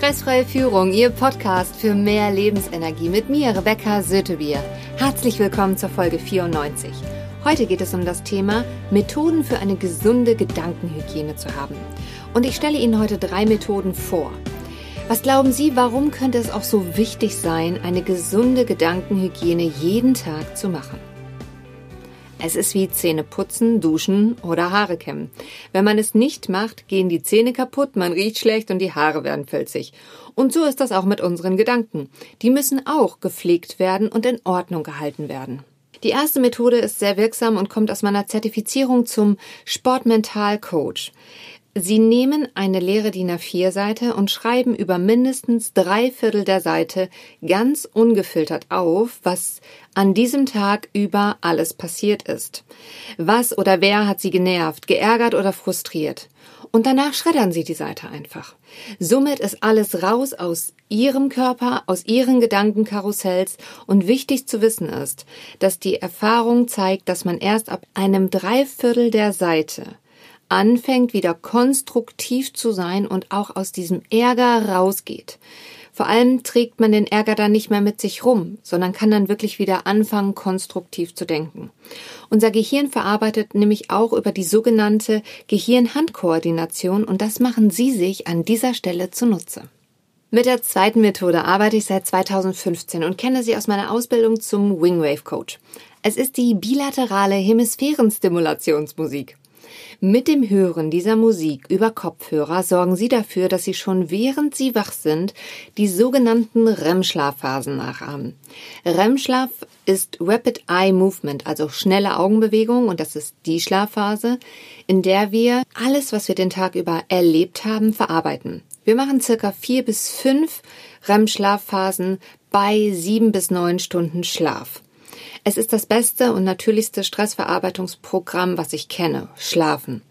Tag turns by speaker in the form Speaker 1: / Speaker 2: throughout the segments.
Speaker 1: Stressfreie Führung, Ihr Podcast für mehr Lebensenergie mit mir, Rebecca Sötebier. Herzlich willkommen zur Folge 94. Heute geht es um das Thema Methoden für eine gesunde Gedankenhygiene zu haben. Und ich stelle Ihnen heute drei Methoden vor. Was glauben Sie, warum könnte es auch so wichtig sein, eine gesunde Gedankenhygiene jeden Tag zu machen? Es ist wie Zähne putzen, duschen oder Haare kämmen. Wenn man es nicht macht, gehen die Zähne kaputt, man riecht schlecht und die Haare werden filzig. Und so ist das auch mit unseren Gedanken. Die müssen auch gepflegt werden und in Ordnung gehalten werden. Die erste Methode ist sehr wirksam und kommt aus meiner Zertifizierung zum Sportmental Coach. Sie nehmen eine leere DIN A4-Seite und schreiben über mindestens drei Viertel der Seite ganz ungefiltert auf, was an diesem Tag über alles passiert ist. Was oder wer hat Sie genervt, geärgert oder frustriert? Und danach schreddern Sie die Seite einfach. Somit ist alles raus aus Ihrem Körper, aus Ihren Gedankenkarussells und wichtig zu wissen ist, dass die Erfahrung zeigt, dass man erst ab einem Dreiviertel der Seite anfängt, wieder konstruktiv zu sein und auch aus diesem Ärger rausgeht. Vor allem trägt man den Ärger dann nicht mehr mit sich rum, sondern kann dann wirklich wieder anfangen, konstruktiv zu denken. Unser Gehirn verarbeitet nämlich auch über die sogenannte Gehirn-Hand-Koordination und das machen Sie sich an dieser Stelle zunutze. Mit der zweiten Methode arbeite ich seit 2015 und kenne sie aus meiner Ausbildung zum Wingwave Coach. Es ist die bilaterale Hemisphärenstimulationsmusik. Mit dem Hören dieser Musik über Kopfhörer sorgen Sie dafür, dass Sie schon während Sie wach sind die sogenannten REM-Schlafphasen nachahmen. REM-Schlaf ist Rapid Eye Movement, also schnelle Augenbewegung und das ist die Schlafphase, in der wir alles, was wir den Tag über erlebt haben, verarbeiten. Wir machen circa vier bis fünf REM-Schlafphasen bei sieben bis neun Stunden Schlaf. Es ist das beste und natürlichste Stressverarbeitungsprogramm, was ich kenne, Schlafen.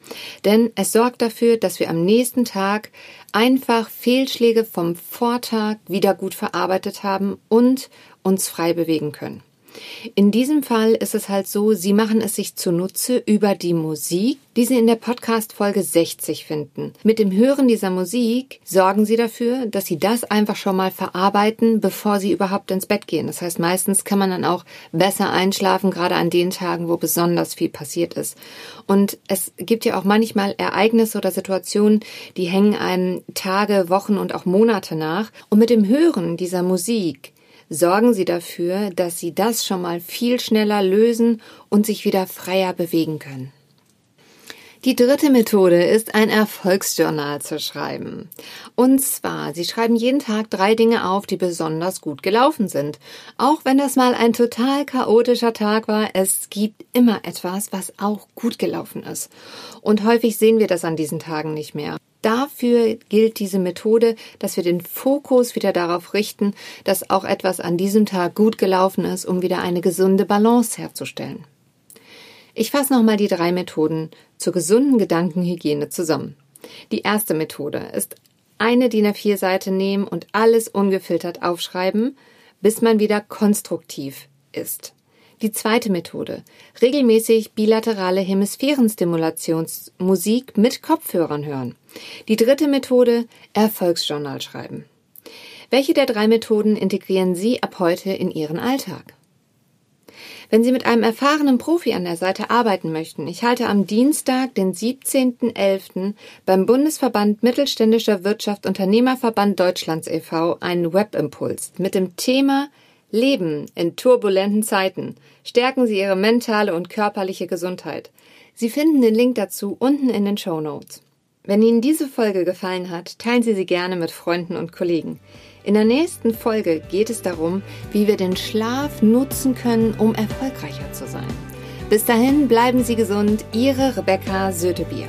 Speaker 1: Denn es sorgt dafür, dass wir am nächsten Tag einfach Fehlschläge vom Vortag wieder gut verarbeitet haben und uns frei bewegen können. In diesem Fall ist es halt so, Sie machen es sich zunutze über die Musik, die Sie in der Podcast Folge 60 finden. Mit dem Hören dieser Musik sorgen Sie dafür, dass Sie das einfach schon mal verarbeiten, bevor Sie überhaupt ins Bett gehen. Das heißt, meistens kann man dann auch besser einschlafen, gerade an den Tagen, wo besonders viel passiert ist. Und es gibt ja auch manchmal Ereignisse oder Situationen, die hängen einem Tage, Wochen und auch Monate nach. Und mit dem Hören dieser Musik sorgen Sie dafür, dass Sie das schon mal viel schneller lösen und sich wieder freier bewegen können. Die dritte Methode ist, ein Erfolgsjournal zu schreiben. Und zwar, Sie schreiben jeden Tag drei Dinge auf, die besonders gut gelaufen sind. Auch wenn das mal ein total chaotischer Tag war, es gibt immer etwas, was auch gut gelaufen ist. Und häufig sehen wir das an diesen Tagen nicht mehr. Dafür gilt diese Methode, dass wir den Fokus wieder darauf richten, dass auch etwas an diesem Tag gut gelaufen ist, um wieder eine gesunde Balance herzustellen. Ich fasse nochmal die drei Methoden zur gesunden Gedankenhygiene zusammen. Die erste Methode ist eine DIN A4-Seite nehmen und alles ungefiltert aufschreiben, bis man wieder konstruktiv ist. Die zweite Methode. Regelmäßig bilaterale Hemisphärenstimulationsmusik mit Kopfhörern hören. Die dritte Methode. Erfolgsjournal schreiben. Welche der drei Methoden integrieren Sie ab heute in Ihren Alltag? Wenn Sie mit einem erfahrenen Profi an der Seite arbeiten möchten, ich halte am Dienstag, den 17.11. beim Bundesverband Mittelständischer Wirtschaft Unternehmerverband Deutschlands e.V. einen Webimpuls mit dem Thema Leben in turbulenten Zeiten. Stärken Sie Ihre mentale und körperliche Gesundheit. Sie finden den Link dazu unten in den Show Notes. Wenn Ihnen diese Folge gefallen hat, teilen Sie sie gerne mit Freunden und Kollegen. In der nächsten Folge geht es darum, wie wir den Schlaf nutzen können, um erfolgreicher zu sein. Bis dahin bleiben Sie gesund, Ihre Rebecca Sötebier.